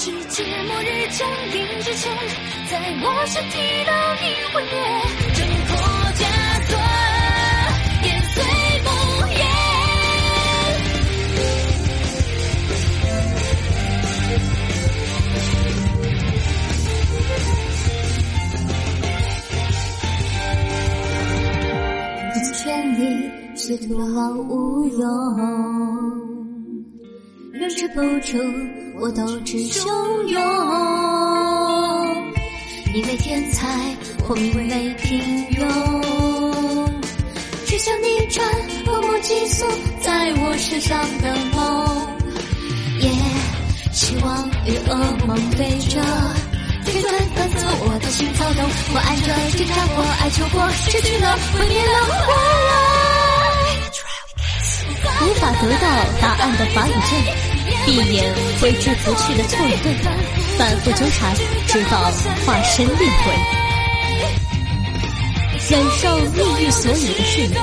世界末日降临之前，在我身体烙印毁灭，挣脱枷锁，延绥不言。一千里是徒劳无用。人之不出，我斗志汹涌。你为天才，我名为平庸。只想逆转默默寄宿在我身上的梦，也希望与噩梦对着，旋转反侧我的心躁动。我爱着挣扎过，爱求过，失去了，毁灭了，活了。无法得到答案的法语阵。闭眼挥之不去的错与对，反复纠缠，直到化身厉鬼。忍受命运所有的是与非，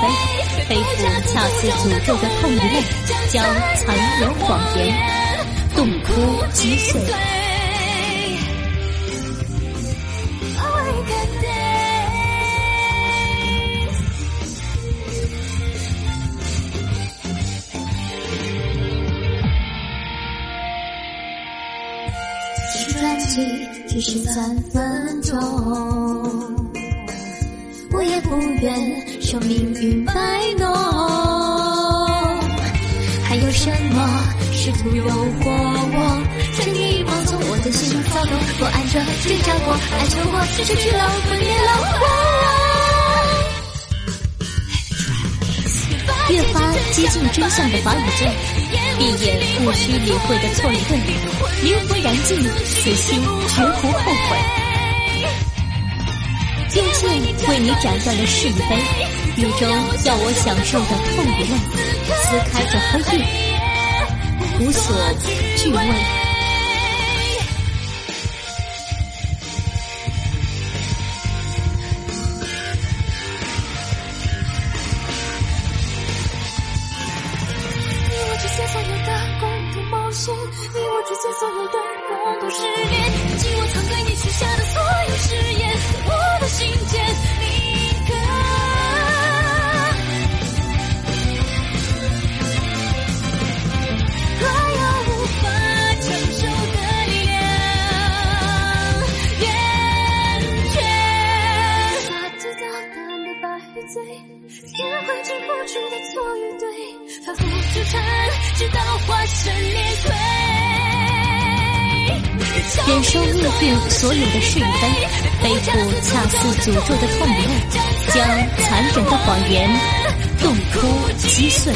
背负恰似诅咒的痛与泪，将残忍谎言痛哭击碎。专辑只是三分钟，我也不愿受命运摆弄。还有什么试图诱惑我？趁你放纵我的心骚动，我爱着挣扎过，爱求过，失去了，毁灭了，我。越发接近真相的法语阵，闭眼不需理会的错与对。灵魂燃尽，此心绝不后悔。用剑为你斩断的是与非，雨中要我享受的痛与泪，撕开这黑夜，无所惧畏。反复纠缠，直到化身裂碎。忍受命运所有的是与非，背负恰似诅咒的痛与泪，将残忍的谎言痛哭击碎。